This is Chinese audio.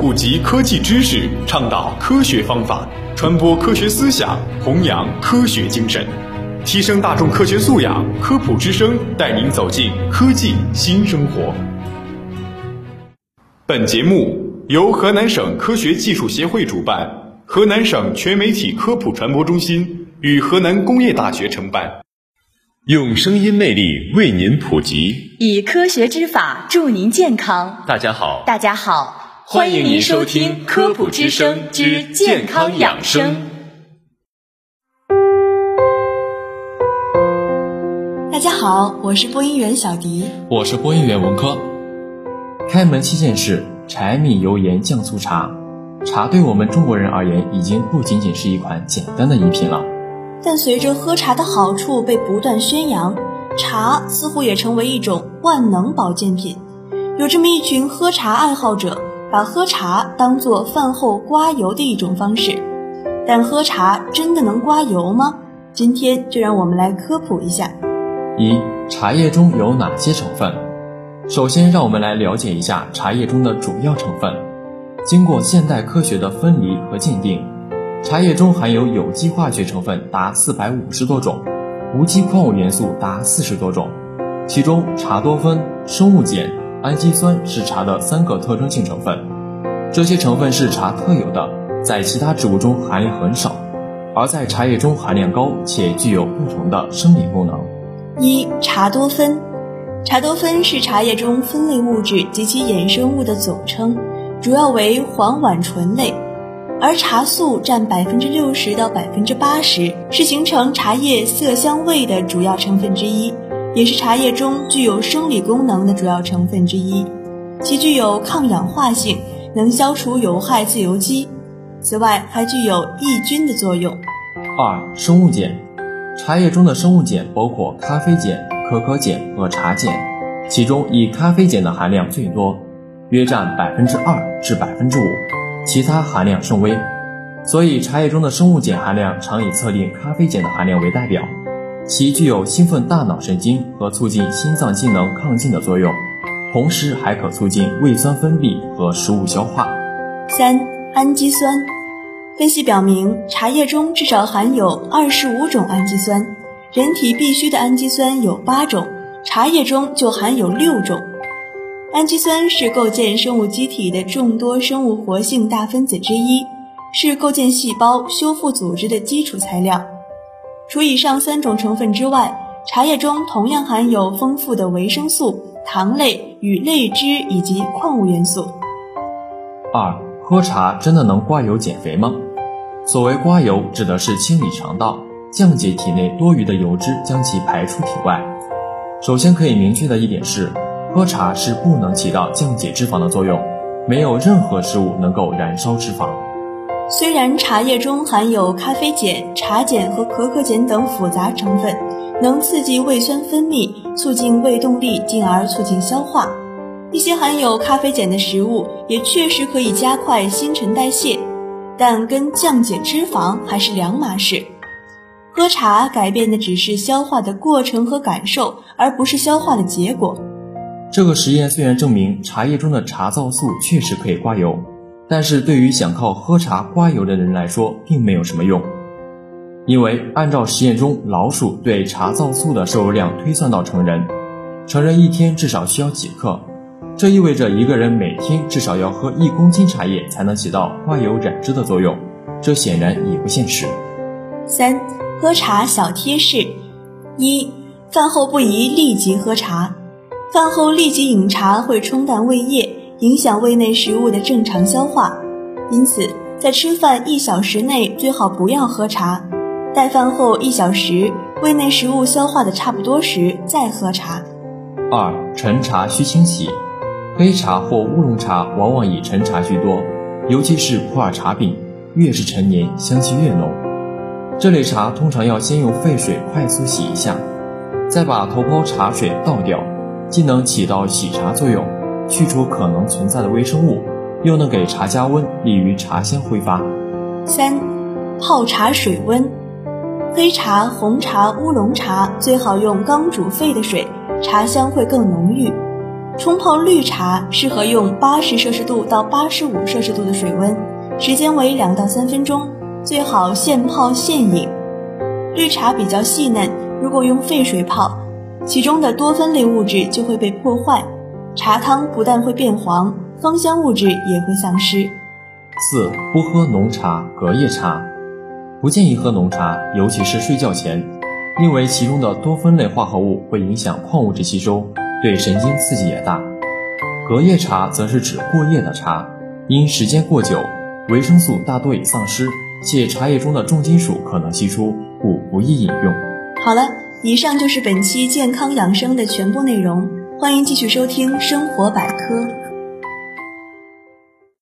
普及科技知识，倡导科学方法，传播科学思想，弘扬科学精神，提升大众科学素养。科普之声带您走进科技新生活。本节目由河南省科学技术协会主办，河南省全媒体科普传播中心与河南工业大学承办。用声音魅力为您普及，以科学之法助您健康。大家好，大家好，欢迎您收听《科普之声之健康养生》。大家好，我是播音员小迪，我是播音员文科。开门七件事：柴米油盐酱醋茶。茶对我们中国人而言，已经不仅仅是一款简单的饮品了。但随着喝茶的好处被不断宣扬，茶似乎也成为一种万能保健品。有这么一群喝茶爱好者，把喝茶当做饭后刮油的一种方式。但喝茶真的能刮油吗？今天就让我们来科普一下。一、茶叶中有哪些成分？首先，让我们来了解一下茶叶中的主要成分。经过现代科学的分离和鉴定。茶叶中含有有机化学成分达四百五十多种，无机矿物元素达四十多种，其中茶多酚、生物碱、氨基酸是茶的三个特征性成分。这些成分是茶特有的，在其他植物中含量很少，而在茶叶中含量高且具有不同的生理功能。一、茶多酚，茶多酚是茶叶中酚类物质及其衍生物的总称，主要为黄烷醇类。而茶素占百分之六十到百分之八十，是形成茶叶色香味的主要成分之一，也是茶叶中具有生理功能的主要成分之一。其具有抗氧化性，能消除有害自由基，此外还具有抑菌的作用。二、生物碱，茶叶中的生物碱包括咖啡碱、可可碱和茶碱，其中以咖啡碱的含量最多，约占百分之二至百分之五。其他含量甚微，所以茶叶中的生物碱含量常以测定咖啡碱的含量为代表。其具有兴奋大脑神经和促进心脏机能亢进的作用，同时还可促进胃酸分泌和食物消化。三、氨基酸，分析表明，茶叶中至少含有二十五种氨基酸，人体必需的氨基酸有八种，茶叶中就含有六种。氨基酸是构建生物机体的众多生物活性大分子之一，是构建细胞、修复组织的基础材料。除以上三种成分之外，茶叶中同样含有丰富的维生素、糖类与类脂以及矿物元素。二、喝茶真的能刮油减肥吗？所谓刮油，指的是清理肠道，降解体内多余的油脂，将其排出体外。首先可以明确的一点是。喝茶是不能起到降解脂肪的作用，没有任何食物能够燃烧脂肪。虽然茶叶中含有咖啡碱、茶碱和可可碱等复杂成分，能刺激胃酸分泌，促进胃动力，进而促进消化。一些含有咖啡碱的食物也确实可以加快新陈代谢，但跟降解脂肪还是两码事。喝茶改变的只是消化的过程和感受，而不是消化的结果。这个实验虽然证明茶叶中的茶皂素确实可以刮油，但是对于想靠喝茶刮油的人来说，并没有什么用。因为按照实验中老鼠对茶皂素的摄入量推算到成人，成人一天至少需要几克，这意味着一个人每天至少要喝一公斤茶叶才能起到刮油染脂的作用，这显然也不现实。三、喝茶小贴士：一、饭后不宜立即喝茶。饭后立即饮茶会冲淡胃液，影响胃内食物的正常消化，因此在吃饭一小时内最好不要喝茶。待饭后一小时，胃内食物消化的差不多时再喝茶。二、陈茶需清洗，黑茶或乌龙茶往往以陈茶居多，尤其是普洱茶饼，越是陈年香气越浓。这类茶通常要先用沸水快速洗一下，再把头泡茶水倒掉。既能起到洗茶作用，去除可能存在的微生物，又能给茶加温，利于茶香挥发。三、泡茶水温，黑茶、红茶、乌龙茶最好用刚煮沸的水，茶香会更浓郁。冲泡绿茶适合用八十摄氏度到八十五摄氏度的水温，时间为两到三分钟，最好现泡现饮。绿茶比较细嫩，如果用沸水泡，其中的多酚类物质就会被破坏，茶汤不但会变黄，芳香物质也会丧失。四、不喝浓茶、隔夜茶，不建议喝浓茶，尤其是睡觉前，因为其中的多酚类化合物会影响矿物质吸收。对神经刺激也大。隔夜茶则是指过夜的茶，因时间过久，维生素大多已丧失，且茶叶中的重金属可能析出，故不宜饮用。好了，以上就是本期健康养生的全部内容，欢迎继续收听生活百科。